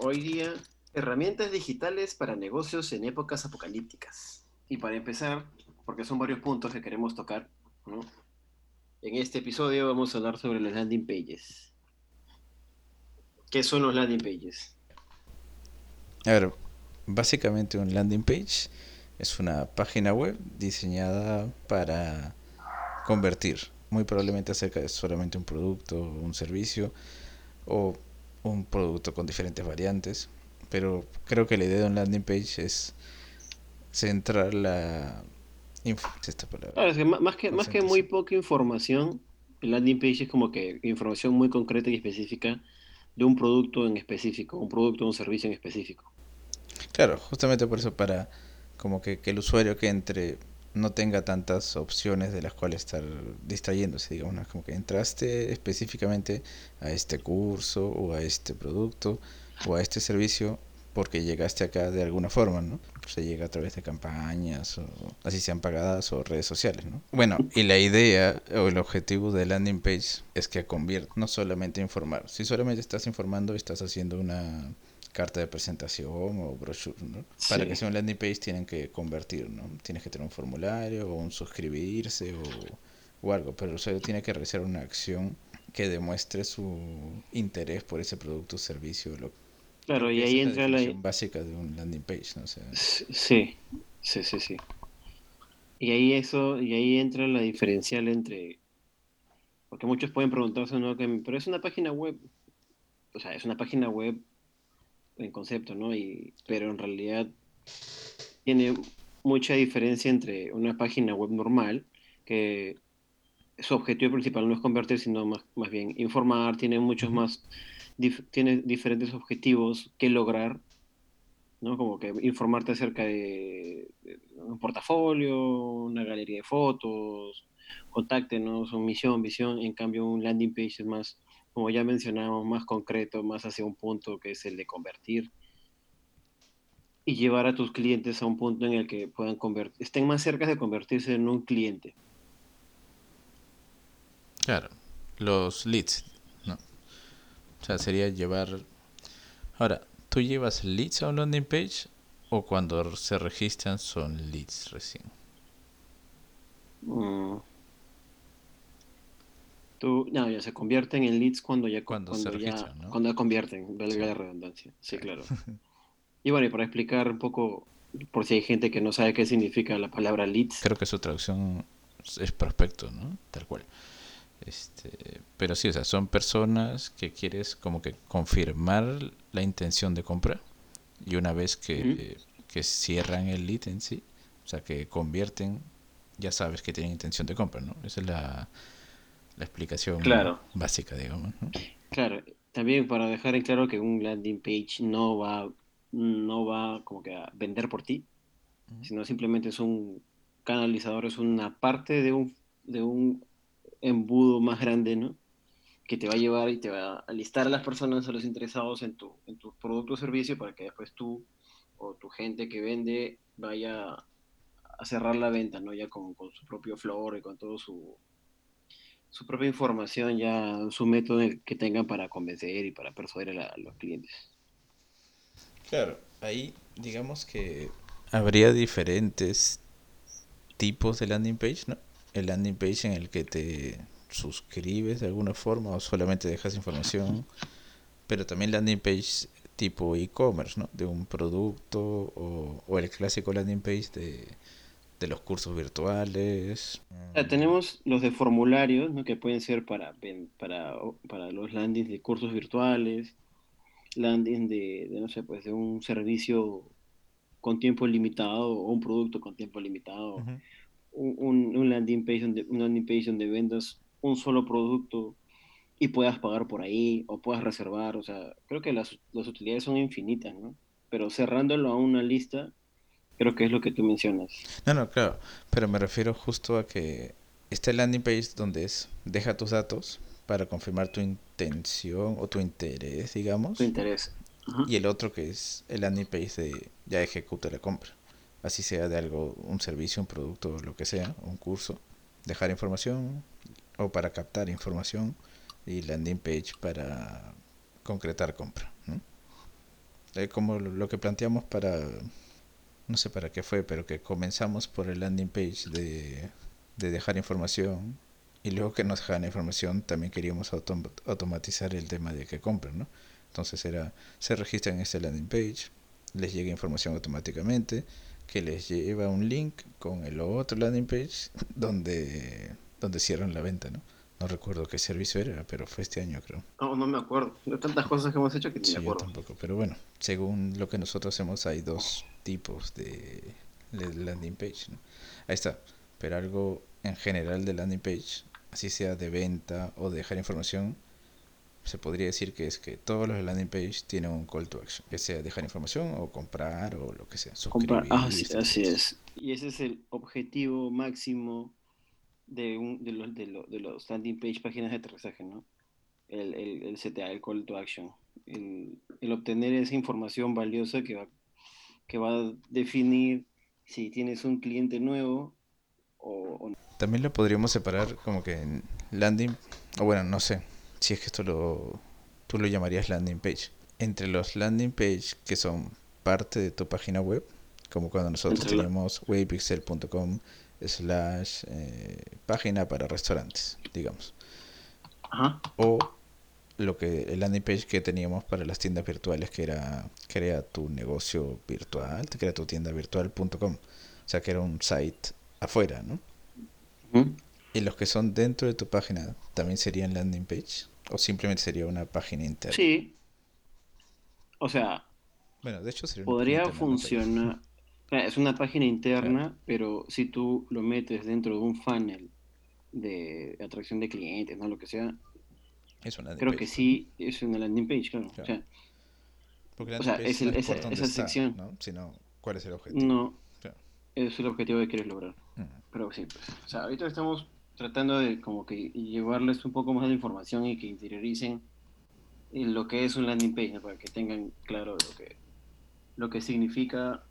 Hoy día, herramientas digitales para negocios en épocas apocalípticas. Y para empezar, porque son varios puntos que queremos tocar, ¿no? En este episodio vamos a hablar sobre los landing pages. ¿Qué son los landing pages? A ver, básicamente un landing page es una página web diseñada para convertir, muy probablemente acerca de solamente un producto, un servicio o un producto con diferentes variantes. Pero creo que la idea de un landing page es centrar la más que, más que muy poca información, el landing page es como que información muy concreta y específica de un producto en específico, un producto o un servicio en específico. Claro, justamente por eso, para como que, que el usuario que entre no tenga tantas opciones de las cuales estar distrayéndose, digamos, como que entraste específicamente a este curso o a este producto o a este servicio porque llegaste acá de alguna forma, ¿no? Se llega a través de campañas, o así sean pagadas, o redes sociales, ¿no? Bueno, y la idea o el objetivo de landing page es que convierta, no solamente informar. Si solamente estás informando, estás haciendo una carta de presentación o brochure, ¿no? Para que sea un landing page tienen que convertir, ¿no? Tienes que tener un formulario o un suscribirse o, o algo, pero el usuario tiene que realizar una acción que demuestre su interés por ese producto o servicio, lo Claro, y ahí entra la... básica de un landing page, ¿no? sé sí, sí, sí, sí. Y ahí eso, y ahí entra la diferencial entre... Porque muchos pueden preguntarse, ¿no? pero es una página web. O sea, es una página web en concepto, ¿no? Y, pero en realidad tiene mucha diferencia entre una página web normal, que su objetivo principal no es convertir, sino más, más bien informar, tiene muchos más tiene diferentes objetivos que lograr, ¿no? Como que informarte acerca de, un portafolio, una galería de fotos, contáctenos, una misión, visión. En cambio, un landing page es más, como ya mencionamos, más concreto, más hacia un punto que es el de convertir y llevar a tus clientes a un punto en el que puedan convertir, estén más cerca de convertirse en un cliente. Claro, los leads, o sea, sería llevar... Ahora, ¿tú llevas leads a un landing page o cuando se registran son leads recién? Mm. Tú, no, ya se convierten en leads cuando ya cuando, se registran, ya, cuando convierten, valga la redundancia. Sí, claro. y bueno, y para explicar un poco, por si hay gente que no sabe qué significa la palabra leads. Creo que su traducción es prospecto, ¿no? Tal cual. Este, pero sí, o sea, son personas que quieres como que confirmar la intención de compra y una vez que, que cierran el lead en sí, o sea, que convierten, ya sabes que tienen intención de compra, ¿no? Esa es la, la explicación básica, digamos. Claro, también para dejar en claro que un landing page no va, no va como que a vender por ti, sino simplemente es un canalizador, es una parte de un, de un embudo más grande, ¿no? Que te va a llevar y te va a listar a las personas, a los interesados en tu, en tu producto o servicio para que después tú o tu gente que vende vaya a cerrar la venta, ¿no? Ya con, su propio flor y con todo su, su propia información, ya su método que tengan para convencer y para persuadir a, los clientes. Claro, ahí digamos que habría diferentes tipos de landing page, ¿no? el landing page en el que te suscribes de alguna forma o solamente dejas información, pero también landing page tipo e-commerce, ¿no? De un producto o, el clásico landing page de, los cursos virtuales. tenemos los de formularios, ¿no? Que pueden ser para, para, para los landings de cursos virtuales, landing de, no sé, pues de un servicio con tiempo limitado o un producto con tiempo limitado un, landing page donde, un landing page donde vendas un solo producto y puedas pagar por ahí o puedas reservar. O sea, creo que las, las utilidades son infinitas, ¿no? Pero cerrándolo a una lista, creo que es lo que tú mencionas. No, no, claro. Pero me refiero justo a que este landing page donde es deja tus datos para confirmar tu intención o tu interés, digamos. Tu interés. Y el otro que es el landing page de ya ejecuta la compra así sea de algo, un servicio, un producto, lo que sea, un curso, dejar información o para captar información y landing page para concretar compra. como lo que planteamos para, no sé para qué fue, pero que comenzamos por el landing page de, de dejar información y luego que nos dejaran información también queríamos automatizar el tema de que compren, ¿no? Entonces era, se registran en este landing page, les llega información automáticamente, que les lleva un link con el otro landing page donde, donde cierran la venta, ¿no? No recuerdo qué servicio era, pero fue este año, creo. No, no me acuerdo. De tantas cosas que hemos hecho que ni me acuerdo. Yo tampoco, pero bueno, según lo que nosotros hacemos, hay dos tipos de landing page. ¿no? Ahí está. Pero algo en general de landing page, así sea de venta o de dejar información, se podría decir que es que todos los landing page tienen un call to action, que sea dejar información o comprar o lo que sea. Comprar, ah, sí, así es. Y ese es el objetivo máximo de, un, de, los, de, de, los landing page, páginas de aterrizaje, ¿no? El, el, el CTA, el call to action. El, el, obtener esa información valiosa que va, que va a definir si tienes un cliente nuevo o, o no. También lo podríamos separar como que en landing, o bueno, no sé, si es que esto lo, tú lo llamarías landing page. Entre los landing page que son parte de tu página web, como cuando nosotros tenemos webpixel.com slash eh, página para restaurantes, digamos. O lo que el landing page que teníamos para las tiendas virtuales que era crea tu negocio virtual, te crea tu tienda virtual.com. O sea que era un site afuera, ¿no? ¿Y los que son dentro de tu página también serían landing page? ¿O simplemente sería una página interna? Sí. O sea, bueno, de hecho podría funcionar. Es una página interna, pero si tú lo metes dentro de un funnel de atracción de clientes, ¿no? Lo que sea. Es una creo que sí es una landing page, claro. O sea, Porque o sea es, el, esa, esa sección. ¿no? Sino, ¿cuál es el objetivo? No. Es el objetivo que quieres lograr. Pero sí, pues. O sea, ahorita estamos tratando de como que llevarles un poco más de información y que interioricen lo que es un landing page, para que tengan claro lo que, lo que significa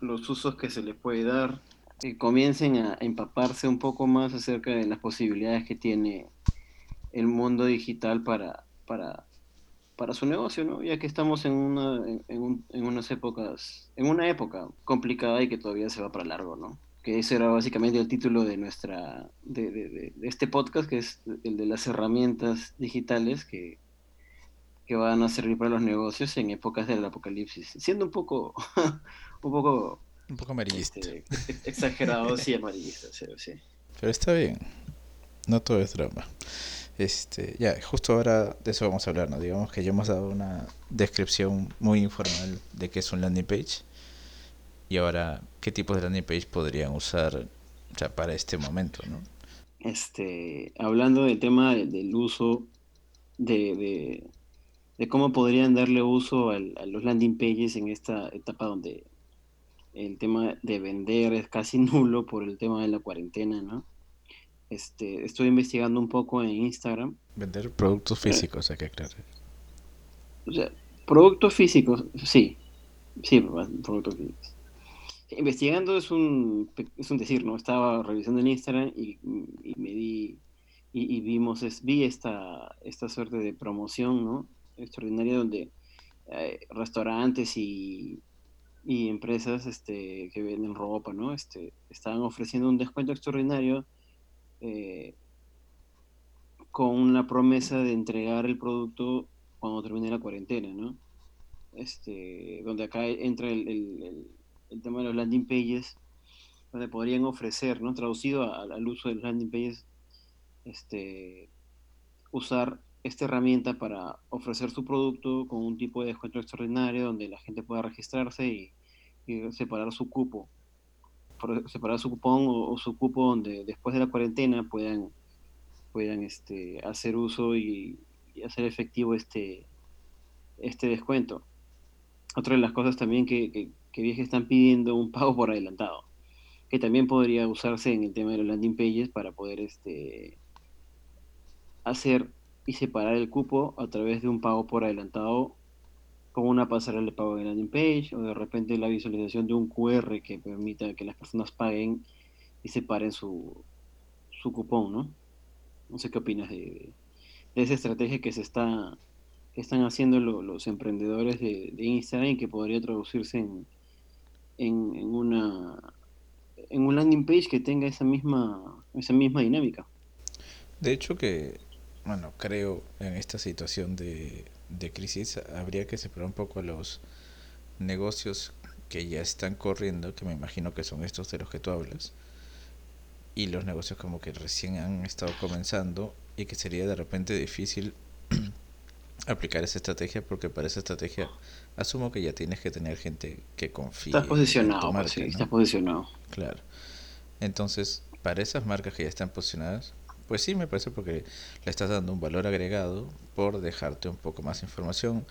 los usos que se les puede dar, y comiencen a empaparse un poco más acerca de las posibilidades que tiene el mundo digital para, para, para su negocio, ¿no? Ya que estamos en, una, en, en, unas épocas, en una época complicada y que todavía se va para largo, ¿no? Que ese era básicamente el título de nuestra, de, de, de este podcast, que es el de las herramientas digitales que, que van a servir para los negocios en épocas del apocalipsis, siendo un poco, un poco, un poco amarillista, este, exagerado, sí, amarillista, sí, Pero está bien, no todo es drama. Este, ya, justo ahora de eso vamos a hablar, ¿no? Digamos que ya hemos dado una descripción muy informal de qué es un landing page y ahora qué tipos de landing page podrían usar ya para este momento, ¿no? Este, hablando del tema del uso de, de cómo podrían darle uso a los landing pages en esta etapa donde el tema de vender es casi nulo por el tema de la cuarentena, ¿no? Este, estoy investigando un poco en Instagram. Vender productos físicos, hay que aclarar. O sea, productos físicos, sí. Sí, productos físicos. Investigando es un, es un decir, ¿no? Estaba revisando en Instagram y, y me di y, y, vimos, es, vi esta, esta suerte de promoción, ¿no? extraordinaria donde eh, restaurantes y, y, empresas este, que venden ropa, ¿no? Este, estaban ofreciendo un descuento extraordinario eh, con la promesa de entregar el producto cuando termine la cuarentena, ¿no? Este, donde acá entra el, tema de los landing pages, donde podrían ofrecer, ¿no? Traducido al uso de los landing pages, este, usar esta herramienta para ofrecer su producto con un tipo de descuento extraordinario donde la gente pueda registrarse y, separar su cupo, separar su cupón o, su cupo donde después de la cuarentena puedan, puedan este, hacer uso y, hacer efectivo este, este descuento. Otra de las cosas también que, que, que están pidiendo un pago por adelantado, que también podría usarse en el tema de los landing pages para poder este, hacer y separar el cupo a través de un pago por adelantado como una pasarela de pago en landing page o de repente la visualización de un QR que permita que las personas paguen y separen su, su cupón, ¿no? No sé qué opinas de, de, esa estrategia que se está que están haciendo los emprendedores de, Instagram y que podría traducirse en, en, una en un landing page que tenga esa misma esa misma dinámica. De hecho que bueno, creo en esta situación de, de crisis habría que separar un poco los negocios que ya están corriendo, que me imagino que son estos de los que tú hablas, y los negocios como que recién han estado comenzando y que sería de repente difícil aplicar esa estrategia porque para esa estrategia asumo que ya tienes que tener gente que confíe. Estás posicionado, sí, estás posicionado. Claro. Entonces, para esas marcas que ya están posicionadas, pues sí me parece porque le estás dando un valor agregado por dejarte un poco más información,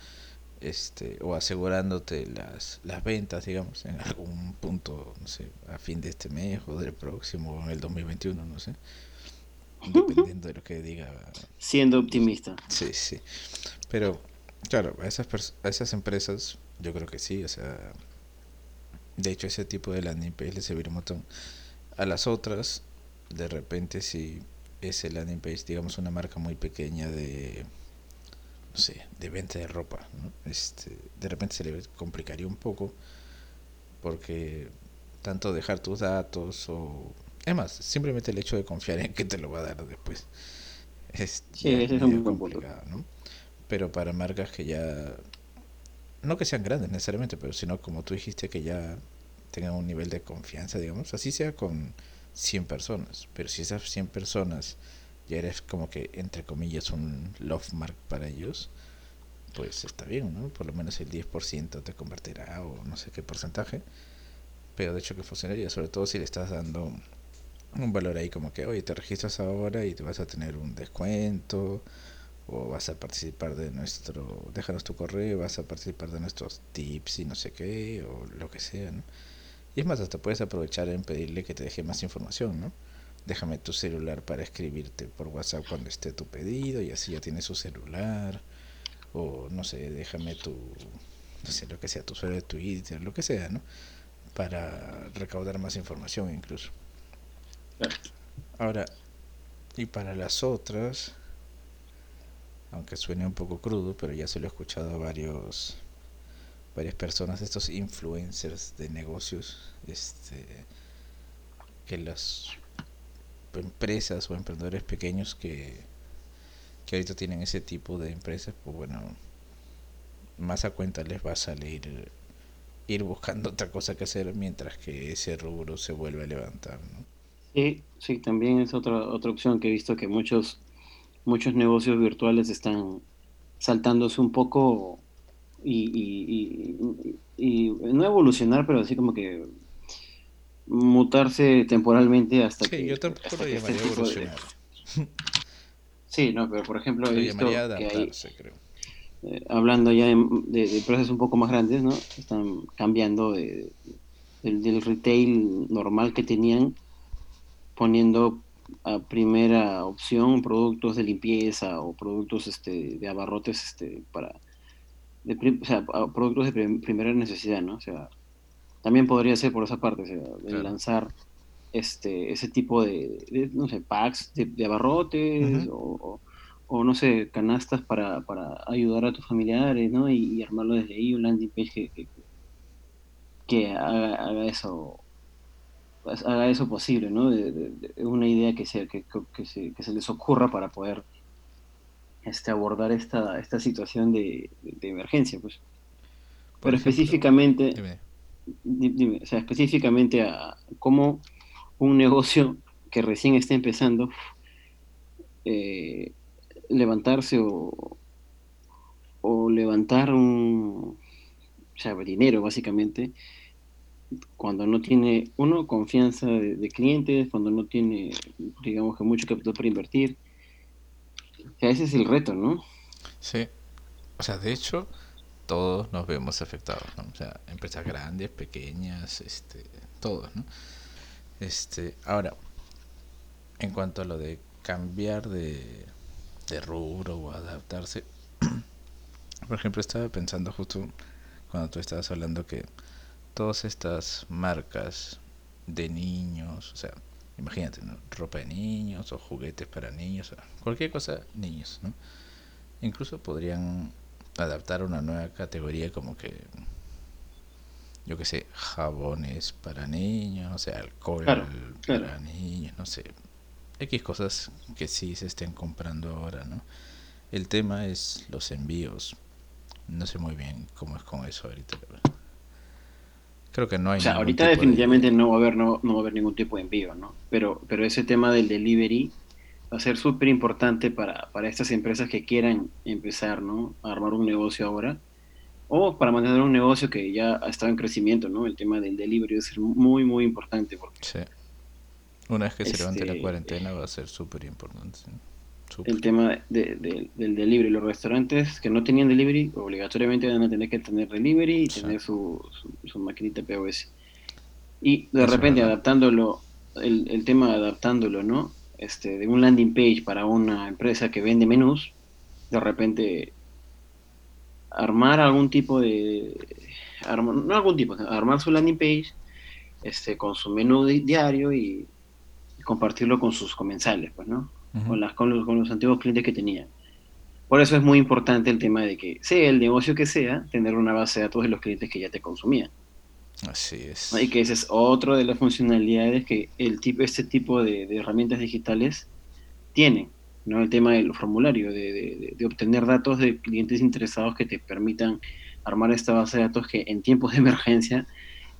este, o asegurándote las, las ventas, digamos, en algún punto, no sé, a fin de este mes o del próximo, en el 2021, no sé, dependiendo de lo que diga. Siendo optimista. Sí, sí. Pero, claro, a esas, a esas empresas, yo creo que sí, o sea, de hecho, ese tipo de landing page le serviría un montón. A las otras, de repente, si ese landing page, digamos, una marca muy pequeña de no sé, de venta de ropa, este, de repente se le complicaría un poco porque tanto dejar tus datos o es más, simplemente el hecho de confiar en que te lo va a dar después es, muy complicado, ¿no? Pero para marcas que ya no que sean grandes necesariamente, pero sino como tú dijiste que ya tengan un nivel de confianza, digamos, así sea con 100 personas, pero si esas 100 personas ya eres como que, entre comillas, un love mark para ellos, pues está bien, ¿no? Por lo menos el 10% te convertirá o no sé qué porcentaje. Pero de hecho que funcionaría, sobre todo si le estás dando un valor ahí como que, oye, te registras ahora y te vas a tener un descuento o vas a participar de nuestro, déjanos tu correo, vas a participar de nuestros tips y no sé qué, o lo que sea, ¿no? Y es más, hasta puedes aprovechar en pedirle que te deje más información, ¿no? déjame tu celular para escribirte por WhatsApp cuando esté tu pedido y así ya tienes su celular o no sé, déjame tu no sé lo que sea, tu usuario de Twitter, lo que sea, ¿no? Para recaudar más información incluso. Ahora, y para las otras, aunque suene un poco crudo, pero ya se lo he escuchado a varios varias personas, estos influencers de negocios, este que las empresas o emprendedores pequeños que, que ahorita tienen ese tipo de empresas, pues bueno, más a cuenta les va a salir ir buscando otra cosa que hacer mientras que ese rubro se vuelve a levantar. ¿no? Sí, sí, también es otra, otra opción que he visto que muchos, muchos negocios virtuales están saltándose un poco y, y, y, y no evolucionar, pero así como que mutarse temporalmente hasta que. yo tampoco lo llamaría evolucionar. Sí, no, pero por ejemplo, he visto que hay, eh, hablando ya de, de, empresas un poco más grandes, ¿no? Están cambiando de, del, retail normal que tenían, poniendo a primera opción productos de limpieza o productos este, de abarrotes este, para. De, o sea, productos de primera necesidad, ¿no? O sea, también podría ser por esa parte, de lanzar este, ese tipo de, no sé, packs de, abarrotes o, no sé, canastas para, para, ayudar a tus familiares, ¿no? Y, armarlo desde ahí, un landing page que, que, haga, eso pues, haga eso posible, ¿no? De, una idea que, sea, que, se, que se les ocurra para poder este, abordar esta, esta situación de, emergencia, pues. Pero específicamente, dime, o sea, específicamente a cómo un negocio que recién está empezando eh, levantarse o, o levantar un o sea, dinero básicamente cuando no tiene uno confianza de, clientes cuando no tiene digamos que mucho capital para invertir sea ese es el reto no sí. O sea de hecho todos nos vemos afectados, O sea, empresas grandes, pequeñas, este, todos, ¿no? Este, ahora, en cuanto a lo de cambiar de, de rubro o adaptarse, por ejemplo, estaba pensando justo cuando tú estabas hablando que todas estas marcas de niños, o sea, imagínate, ¿no? ropa de niños o juguetes para niños, cualquier cosa, niños, ¿no? Incluso podrían adaptar una nueva categoría como que yo que sé, jabones para niños, o sea, alcohol para niños, no sé, X cosas que sí se estén comprando ahora, ¿no? El tema es los envíos. No sé muy bien cómo es con eso ahorita. Creo que no hay. O sea, ahorita definitivamente no va a haber no, no, va a haber ningún tipo de envío, ¿no? Pero pero ese tema del delivery va a ser súper importante para, para estas empresas que quieran empezar, ¿no? A armar un negocio ahora o para mantener un negocio que ya ha estado en crecimiento, ¿no? El tema del delivery va a ser muy, muy importante. Porque, sí. Una vez que se levante la este, cuarentena va a ser súper importante. El tema de, del delivery. Los restaurantes que no tenían delivery, obligatoriamente van a tener que tener delivery y tener su, su, maquinita POS. Y de repente adaptándolo, el, el tema adaptándolo, ¿no? Este, de un landing page para una empresa que vende menús, de repente armar algún tipo de, no algún tipo, armar su landing page este, con su menú diario y, compartirlo con sus comensales, pues, ¿no? Con, las, con, los, con los antiguos clientes que tenía. Por eso es muy importante el tema de que, sea el negocio que sea, tener una base de datos de los clientes que ya te consumían. Así es. Y que ese es otro de las funcionalidades que el tipo, este tipo de, de herramientas digitales tienen. ¿no? El tema del formulario, de, obtener datos de clientes interesados que te permitan armar esta base de datos que en tiempos de emergencia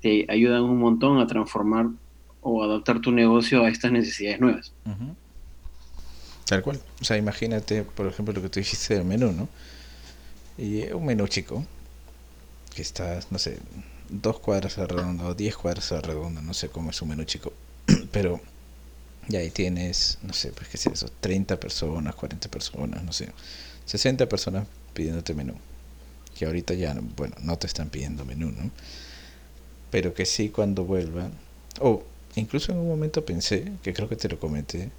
te ayudan un montón a transformar o adaptar tu negocio a estas necesidades nuevas. Tal cual. O sea, imagínate, por ejemplo, lo que tú dijiste del menú, ¿no? Y un menú chico, que está, no sé, dos cuadras a redonda o diez cuadras a redonda, no sé cómo es un menú chico, pero y ahí tienes, no sé, pues qué es eso, 30 personas, 40 personas, no sé, 60 personas pidiéndote menú. Que ahorita ya, bueno, no te están pidiendo menú, ¿no? Pero que sí cuando vuelvan, o incluso en un momento pensé, que creo que te lo comenté,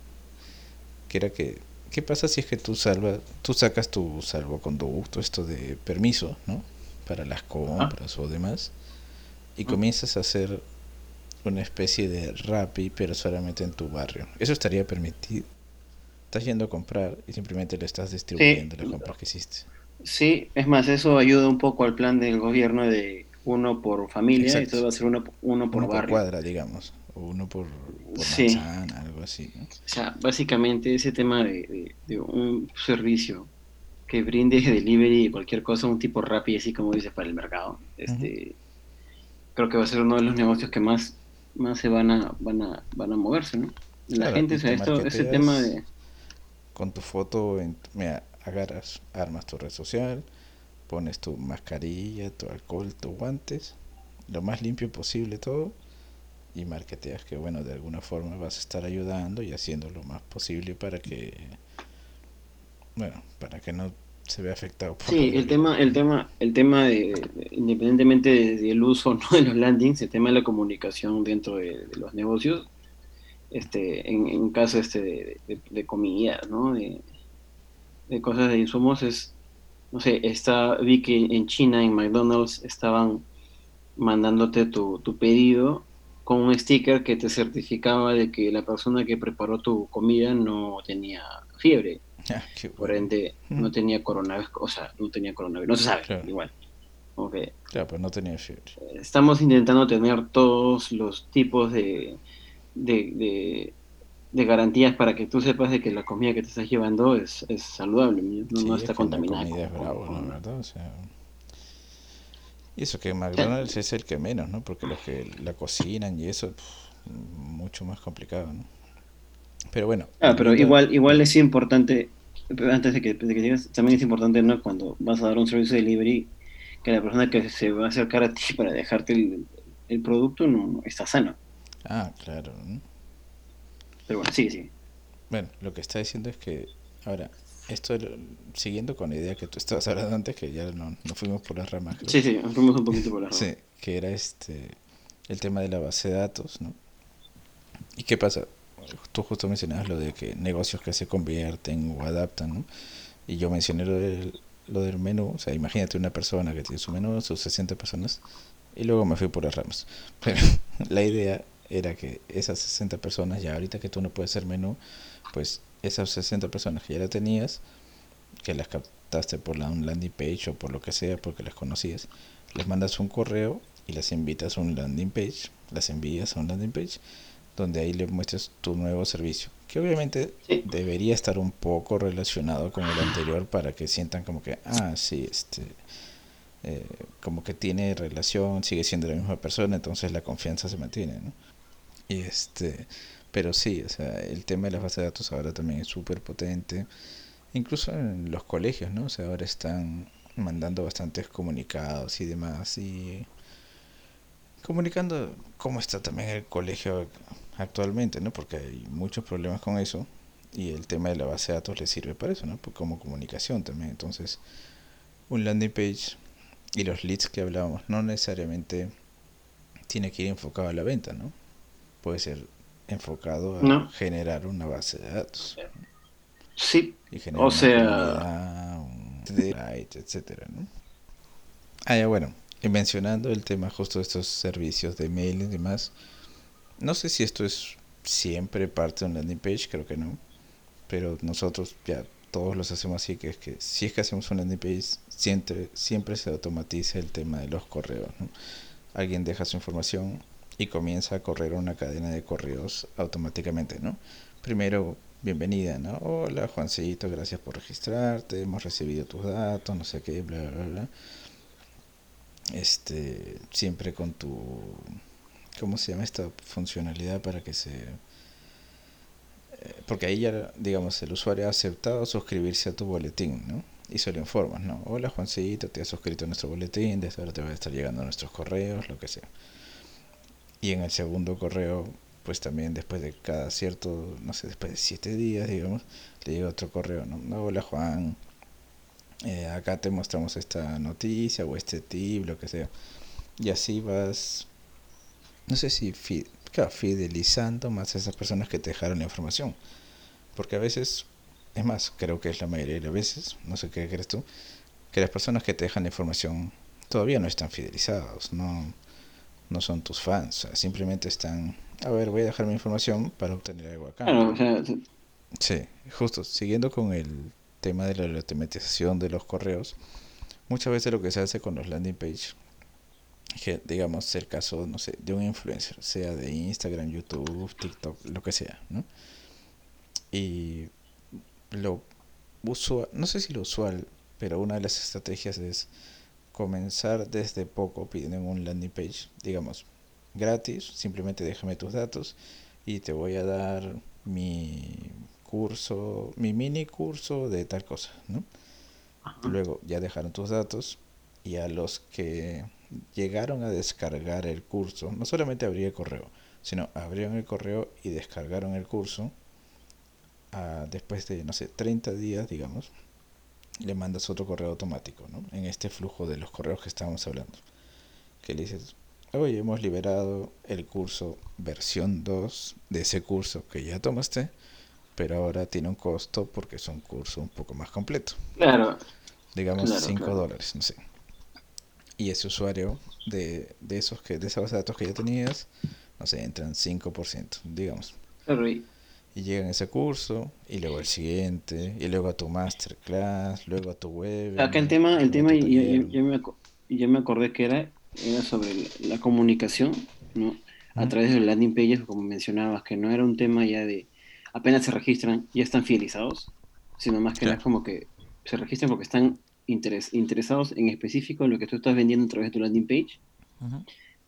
que era que, ¿qué pasa si es que tú salva, tú sacas tu salvoconducto, esto de permiso, ¿no? Para las compras o demás, y comienzas a hacer una especie de Rappi, pero solamente en tu barrio. ¿Eso estaría permitido? Estás yendo a comprar y simplemente le estás distribuyendo la compra que hiciste. Sí, es más, eso ayuda un poco al plan del gobierno de uno por familia, y esto va a ser uno, uno por barrio. cuadra, digamos, o uno por, manzana, algo así. O sea, básicamente ese tema de, un servicio que brinde delivery y cualquier cosa, un tipo Rappi, así como dices, para el mercado, este, creo que va a ser uno de los negocios que más más se van a, van a, van a moverse, ¿no? La gente, o sea, esto, ese tema de... Con tu foto, en, mira, agarras, armas tu red social, pones tu mascarilla, tu alcohol, tus guantes, lo más limpio posible todo, y marketeas que, bueno, de alguna forma vas a estar ayudando y haciendo lo más posible para que, bueno, para que no se ve afectado. Por sí, el tema, el tema, el tema de, independientemente del uso no de los landings, el tema de la comunicación dentro de, los negocios, este, en, en caso este de, de, comida, ¿no? De, cosas de insumos es, no sé, está, vi que en China, en McDonald's, estaban mandándote tu, tu pedido con un sticker que te certificaba de que la persona que preparó tu comida no tenía fiebre Ah, Por ende, no tenía coronavirus, o sea, no tenía coronavirus, no se sabe, igual. Okay. Claro, pues no tenía fiebre. Estamos intentando tener todos los tipos de, de, de, garantías para que tú sepas de que la comida que te estás llevando es, es saludable, no, está contaminada. La comida es bravo, ¿no? ¿verdad? O sea, y eso que McDonald's es el que menos, ¿no? Porque los que la cocinan y eso, mucho más complicado, ¿no? Pero bueno. Ah, pero igual, igual es importante antes de que, de que digas, también es importante, ¿no? Cuando vas a dar un servicio de delivery, que la persona que se va a acercar a ti para dejarte el, producto no, está sano. Ah, claro. Pero bueno, sí, sí. Bueno, lo que está diciendo es que, ahora, esto siguiendo con la idea que tú estabas hablando antes, que ya no, no fuimos por las ramas. Sí, sí, fuimos un poquito por las ramas. Sí, que era este el tema de la base de datos, ¿no? ¿Y qué pasa? tú justo mencionabas lo de que negocios que se convierten o adaptan, ¿no? Y yo mencioné lo del, lo del menú, o sea, imagínate una persona que tiene su menú, sus 60 personas, y luego me fui por las ramas. Pero la idea era que esas 60 personas, ya ahorita que tú no puedes hacer menú, pues esas 60 personas que ya la tenías, que las contactaste por la, un landing page o por lo que sea, porque las conocías, les mandas un correo y las invitas a un landing page, las envías a un landing page, donde ahí le muestras tu nuevo servicio, que obviamente debería estar un poco relacionado con el anterior para que sientan como que, ah, sí, este, eh, como que tiene relación, sigue siendo la misma persona, entonces la confianza se mantiene, ¿no? Y este, pero sí, o sea, el tema de las bases de datos ahora también es súper potente, incluso en los colegios, ¿no? O sea, ahora están mandando bastantes comunicados y demás y comunicando cómo está también el colegio actualmente, ¿no? Porque hay muchos problemas con eso y el tema de la base de datos le sirve para eso, ¿no? Pues como comunicación también. Entonces, un landing page y los leads que hablábamos no necesariamente tiene que ir enfocado a la venta, ¿no? Puede ser enfocado a generar una base de datos. Sí. o sea, etcétera, ¿no? Ah, ya bueno, y mencionando el tema justo de estos servicios de mail y demás, no sé si esto es siempre parte de un landing page, creo que no, pero nosotros ya todos los hacemos así, que es que si es que hacemos un landing page, siempre, siempre se automatiza el tema de los correos. Alguien deja su información y comienza a correr una cadena de correos automáticamente, ¿no? Primero, bienvenida, ¿no? Hola Juancito, gracias por registrarte, hemos recibido tus datos, no sé qué, bla, bla, bla este siempre con tu ¿cómo se llama esta funcionalidad para que se porque ahí ya digamos el usuario ha aceptado suscribirse a tu boletín ¿no? y se lo informas ¿no? hola Juancito te has suscrito a nuestro boletín desde ahora te va a estar llegando nuestros correos lo que sea y en el segundo correo pues también después de cada cierto no sé después de siete días digamos le llega otro correo no hola Juan eh, acá te mostramos esta noticia o este tip, lo que sea. Y así vas, no sé si fidelizando más a esas personas que te dejaron la información. Porque a veces, es más, creo que es la mayoría de las veces, no sé qué crees tú, que las personas que te dejan la información todavía no están fidelizados, no, no son tus fans, simplemente están, a ver, voy a dejar mi información para obtener algo acá. sí, justo, siguiendo con el tema de la automatización de los correos, muchas veces lo que se hace con los landing page, que digamos el caso, no sé, de un influencer, sea de Instagram, YouTube, TikTok, lo que sea, ¿no? Y lo usual, no sé si lo usual, pero una de las estrategias es comenzar desde poco pidiendo un landing page, digamos, gratis, simplemente déjame tus datos y te voy a dar mi curso, mi mini curso de tal cosa, ¿no? Luego ya dejaron tus datos y a los que llegaron a descargar el curso, no solamente abrí el correo, sino abrieron el correo y descargaron el curso, a, después de, no sé, 30 días, digamos, le mandas otro correo automático, ¿no? En este flujo de los correos que estábamos hablando. Que le dices, hoy hemos liberado el curso versión 2 de ese curso que ya tomaste pero ahora tiene un costo porque es un curso un poco más completo. Claro. Digamos 5 dólares, no sé. Y ese usuario de, de esos que de esa base de datos que ya tenías, no sé, entran 5%, digamos. y... y llegan a ese curso, y luego el siguiente, y luego a tu masterclass, luego a tu web. Acá el tema, el tema, y yo, me, yo me acordé que era, era sobre la, comunicación, ¿no? A través de landing pages, como mencionabas, que no era un tema ya de apenas se registran, ya están fidelizados, sino más que nada como que se registran porque están interesados en específico en lo que tú estás vendiendo a través de tu landing page.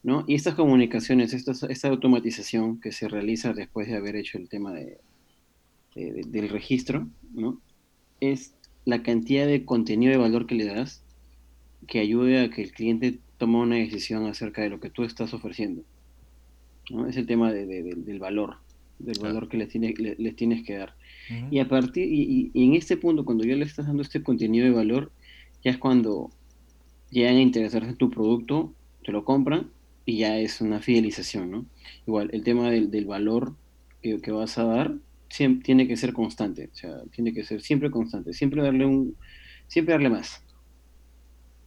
¿No? Y estas comunicaciones, esta, esta automatización que se realiza después de haber hecho el tema de, del registro, ¿no? es la cantidad de contenido de valor que le das que ayude a que el cliente tome una decisión acerca de lo que tú estás ofreciendo. ¿no? Es el tema del valor del valor que les, tiene, les, tienes que dar. Y a partir, y, en este punto, cuando ya le estás dando este contenido de valor, ya es cuando llegan a interesarse en tu producto, te lo compran y ya es una fidelización, ¿no? Igual, el tema del, del valor que, que, vas a dar siempre, tiene que ser constante, o sea, tiene que ser siempre constante, siempre darle un, siempre darle más.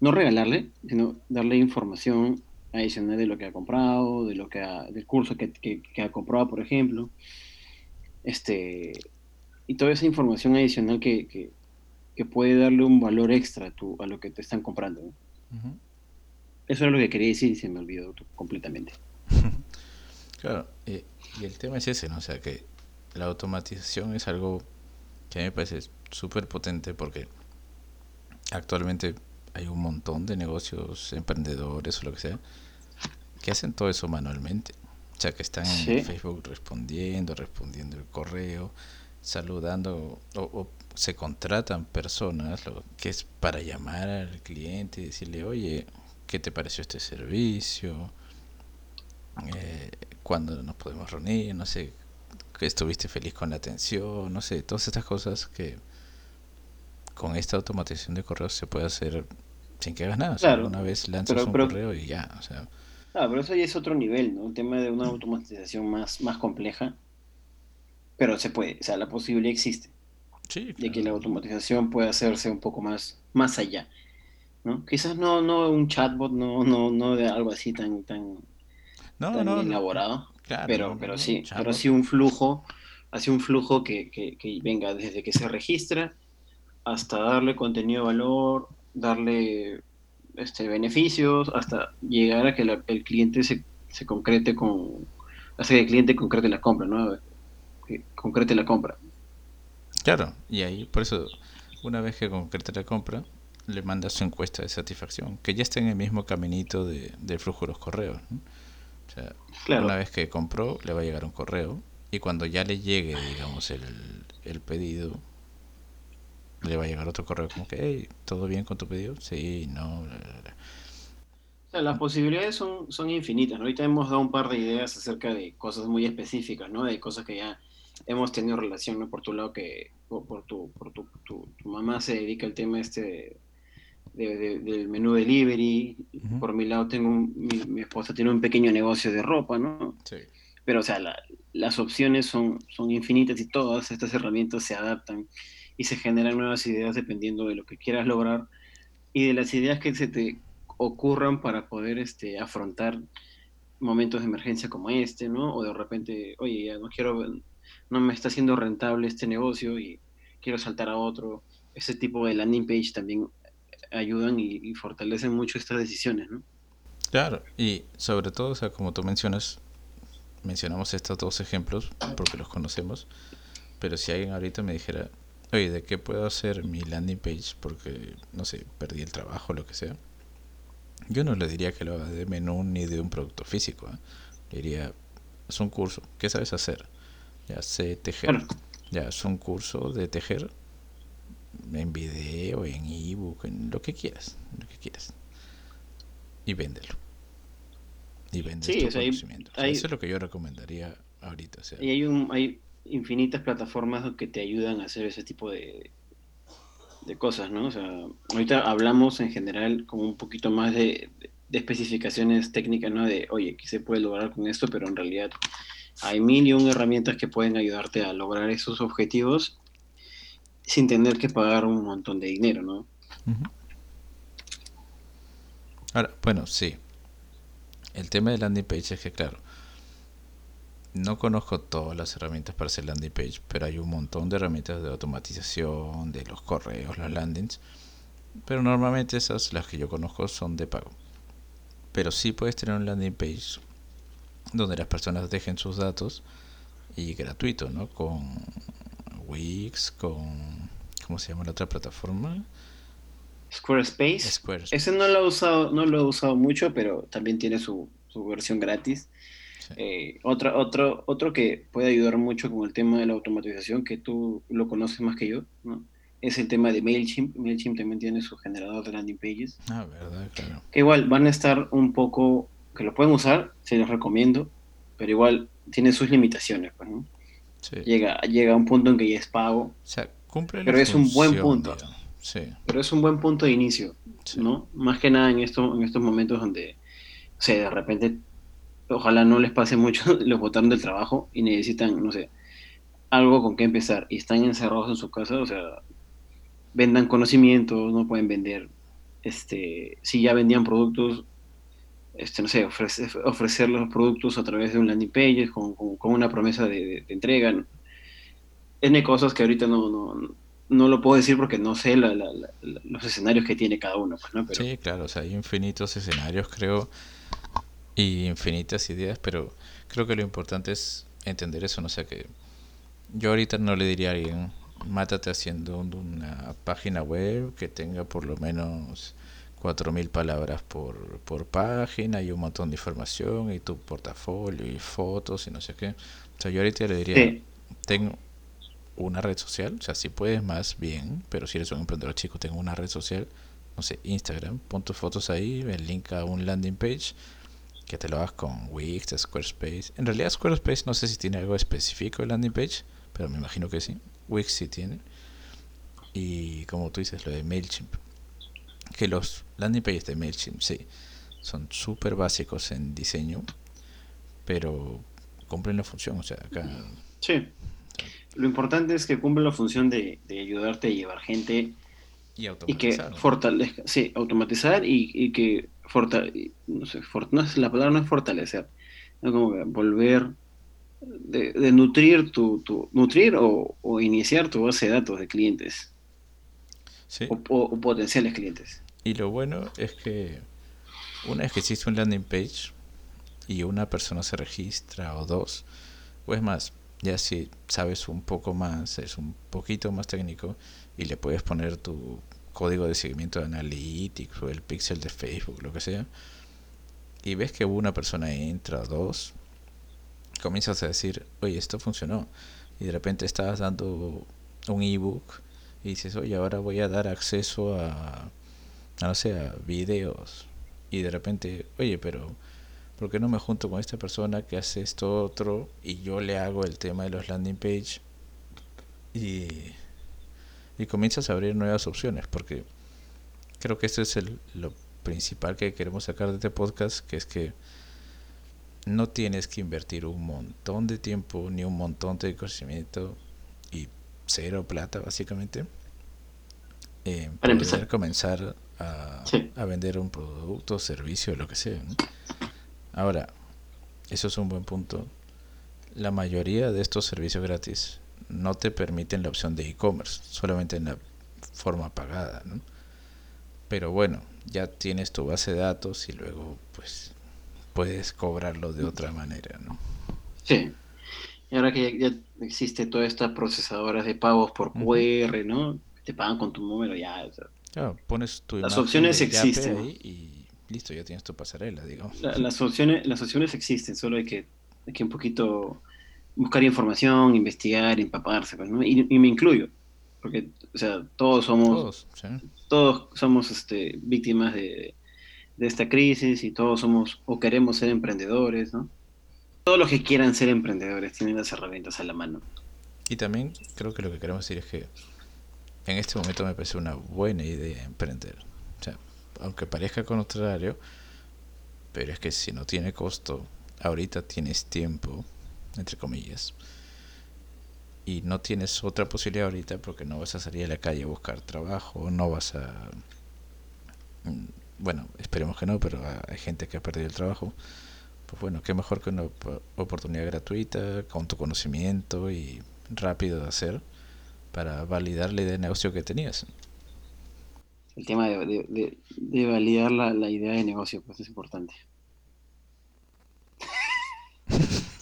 No regalarle, sino darle información adicional de lo que ha comprado, de lo que ha, del curso que, que, ha comprado, por ejemplo. Este, y toda esa información adicional que, que puede darle un valor extra a, tu, a lo que te están comprando. Eso era lo que quería decir y se me olvidó completamente. claro, y, el tema es ese, ¿no? O sea, que la automatización es algo que a mí me parece súper potente porque actualmente hay un montón de negocios, emprendedores o lo que sea, que hacen todo eso manualmente. O sea, que están en Facebook respondiendo, respondiendo el correo, saludando o, se contratan personas lo que es para llamar al cliente y decirle, oye, ¿qué te pareció este servicio? Eh, ¿Cuándo nos podemos reunir? No sé, que estuviste feliz con la atención, no sé, todas estas cosas que con esta automatización de correos se puede hacer sin que hagas nada. una vez lanzas un correo y ya, o sea. Ah, pero eso ya es otro nivel, ¿no? El tema de una automatización más, más compleja. Pero se puede, o sea, la posibilidad existe. Sí, De que la automatización pueda hacerse un poco más, más allá. ¿No? Quizás no, no un chatbot, no, no, no de algo así tan, tan, no, no, elaborado. pero, pero sí, pero sí un flujo, así un flujo que, que, que venga desde que se registra hasta darle contenido de valor, darle este, beneficios, hasta llegar a que el cliente se, se concrete con, hace que el cliente concrete la compra, ¿no? Que concrete la compra. Claro, y ahí, por eso, una vez que concrete la compra, le manda su encuesta de satisfacción, que ya está en el mismo caminito de, del flujo de los correos. O sea, una vez que compró, le va a llegar un correo, y cuando ya le llegue, digamos, el, el pedido, le va a llegar otro correo como que, hey, ¿todo bien con tu pedido? Sí, no. las posibilidades son, son infinitas, ¿no? Ahorita hemos dado un par de ideas acerca de cosas muy específicas, ¿no? De cosas que ya hemos tenido relación, ¿no? Por tu lado, que por, tu, por tu, tu, mamá se dedica al tema este de, del menú delivery. Por mi lado, tengo mi, esposa tiene un pequeño negocio de ropa, ¿no? Sí. Pero, o sea, las opciones son, son infinitas y todas estas herramientas se adaptan y se generan nuevas ideas dependiendo de lo que quieras lograr y de las ideas que se te ocurran para poder este, afrontar momentos de emergencia como este, ¿no? O de repente, oye, ya no quiero, no me está haciendo rentable este negocio y quiero saltar a otro. Ese tipo de landing page también ayudan y, fortalecen mucho estas decisiones, ¿no? Claro, y sobre todo, o sea, como tú mencionas, mencionamos estos dos ejemplos porque los conocemos, pero si alguien ahorita me dijera, oye, ¿de qué puedo hacer mi landing page? Porque, no sé, perdí el trabajo, o lo que sea. Yo no le diría que lo haga de menú ni de un producto físico. ¿eh? Le diría, es un curso, ¿qué sabes hacer? Ya sé tejer. Ya es un curso de tejer en video, en ebook, en lo que quieras, lo que quieras. Y véndelo. Y vende sí, tu conocimiento. eso es lo que yo recomendaría ahorita. y hay un, hay, infinitas plataformas que te ayudan a hacer ese tipo de, de cosas, ¿no? O sea, ahorita hablamos en general como un poquito más de, especificaciones técnicas, ¿no? De, oye, ¿qué se puede lograr con esto? Pero en realidad hay mil y un herramientas que pueden ayudarte a lograr esos objetivos sin tener que pagar un montón de dinero, ¿no? Ahora, bueno, sí. El tema de landing page es que, claro, no conozco todas las herramientas para hacer landing page, pero hay un montón de herramientas de automatización, de los correos, los landings. Pero normalmente esas, las que yo conozco, son de pago. Pero sí puedes tener un landing page donde las personas dejen sus datos y gratuito, ¿no? Con Wix, con... ¿Cómo se llama la otra plataforma? Squarespace. Ese no lo he usado, no lo he usado mucho, pero también tiene su, su versión gratis. Eh, otro, otro, otro que puede ayudar mucho con el tema de la automatización, que tú lo conoces más que yo, ¿no? es el tema de MailChimp. MailChimp también tiene su generador de landing pages. Ah, verdad, claro. Que igual van a estar un poco, que lo pueden usar, se los recomiendo, pero igual tiene sus limitaciones, pues, ¿no? Llega, llega a un punto en que ya es pago. O sea, cumple Pero es un buen punto. Sí. Pero es un buen punto de inicio, ¿no? Más que nada en, esto, en estos momentos donde, o sea, de repente ojalá no les pase mucho, los botaron del trabajo y necesitan, no sé, algo con qué empezar y están encerrados en su casa, o sea, vendan conocimientos, no pueden vender, este, si ya vendían productos, este, no sé, ofrecer, los productos a través de un landing page con, con, una promesa de, entrega. Tiene cosas que ahorita no, no, no lo puedo decir porque no sé los escenarios que tiene cada uno. Pues, sí, claro, o sea, hay infinitos escenarios, creo, y infinitas ideas, pero creo que lo importante es entender eso, no sé, que yo ahorita no le diría a alguien, mátate haciendo una página web que tenga por lo menos 4.000 palabras por, por página y un montón de información y tu portafolio y fotos y no sé qué. O sea, yo ahorita le diría, tengo una red social, o sea, si puedes más, bien, pero si eres un emprendedor chico, tengo una red social, no sé, Instagram, pon tus fotos ahí, el link a un landing page que te lo hagas con Wix, Squarespace. En realidad Squarespace no sé si tiene algo específico el landing page, pero me imagino que sí. Wix sí tiene. Y como tú dices, lo de MailChimp. Que los landing pages de MailChimp, sí, son súper básicos en diseño, pero cumplen la función. O sea, acá. Sí. Lo importante es que cumple la función de, ayudarte a llevar gente y, que fortalezca, sí, automatizar y, que fortale, no sé, no la palabra no es fortalecer, es como volver de, nutrir tu, nutrir o, iniciar tu base de datos de clientes o, potenciales clientes. Y lo bueno es que una vez que existe un landing page y una persona se registra o dos, o es más, ya si sabes un poco más, es un poquito más técnico y le puedes poner tu código de seguimiento de Analytics o el pixel de Facebook, lo que sea, y ves que una persona entra, dos, comienzas a decir, oye, esto funcionó. Y de repente estás dando un ebook y dices, oye, ahora voy a dar acceso a no sé, a videos. Y de repente, oye, pero ¿por qué no me junto con esta persona que hace esto otro y yo le hago el tema de los landing page? Y, y comienzas a abrir nuevas opciones, porque creo que esto es el, lo principal que queremos sacar de este podcast, que es que no tienes que invertir un montón de tiempo ni un montón de conocimiento y cero plata básicamente para empezar. comenzar a, a, vender un producto, servicio, lo que sea. Ahora, eso es un buen punto. La mayoría de estos servicios gratis no te permiten la opción de e-commerce, solamente en la forma pagada. ¿no? Pero bueno, ya tienes tu base de datos y luego pues puedes cobrarlo de otra manera, ¿no? Sí. Y ahora que ya, existe toda esta procesadora de pagos por QR, ¿no? Te pagan con tu número ya. Pones tu Las opciones existen. y listo, ya tienes tu pasarela, digamos. las, opciones, las opciones existen, solo hay que, hay que un poquito buscar información, investigar, empaparse, pues, ¿no? y, me incluyo, porque, o sea, todos somos, todos, todos somos este, víctimas de, de esta crisis y todos somos o queremos ser emprendedores, ¿no? Todos los que quieran ser emprendedores tienen las herramientas a la mano. Y también creo que lo que queremos decir es que en este momento me parece una buena idea emprender. O sea, aunque parezca contrario, pero es que si no tiene costo, ahorita tienes tiempo, entre comillas, y no tienes otra posibilidad ahorita porque no vas a salir a la calle a buscar trabajo, no vas a bueno, esperemos que no, pero hay gente que ha perdido el trabajo. Pues bueno, qué mejor que una oportunidad gratuita, con tu conocimiento y rápido de hacer para validar la idea de negocio que tenías. El tema de, de, validar la, la, idea de negocio, pues es importante.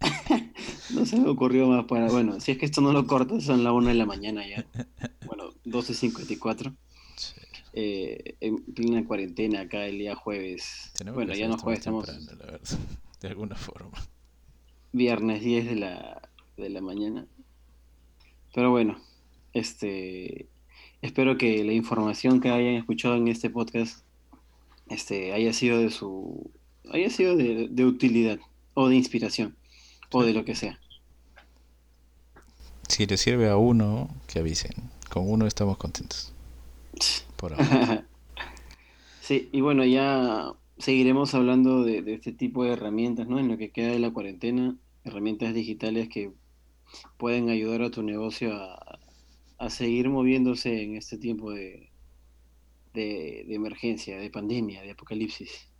no se me ocurrió más para. Bueno, si es que esto no lo cortas, son las 1 de la mañana ya. Bueno, 12.54 eh, en plena cuarentena acá el día jueves. bueno, ya no jueves, estamos... de alguna forma. Viernes 10 de la, de la mañana. Pero bueno, este espero que la información que hayan escuchado en este podcast este haya sido de su haya sido de, de utilidad o de inspiración o de lo que sea. Si le sirve a uno, que avisen. Con uno estamos contentos. sí, y bueno, ya seguiremos hablando de, este tipo de herramientas, ¿no? En lo que queda de la cuarentena, herramientas digitales que pueden ayudar a tu negocio a, seguir moviéndose en este tiempo de, de emergencia, de pandemia, de apocalipsis.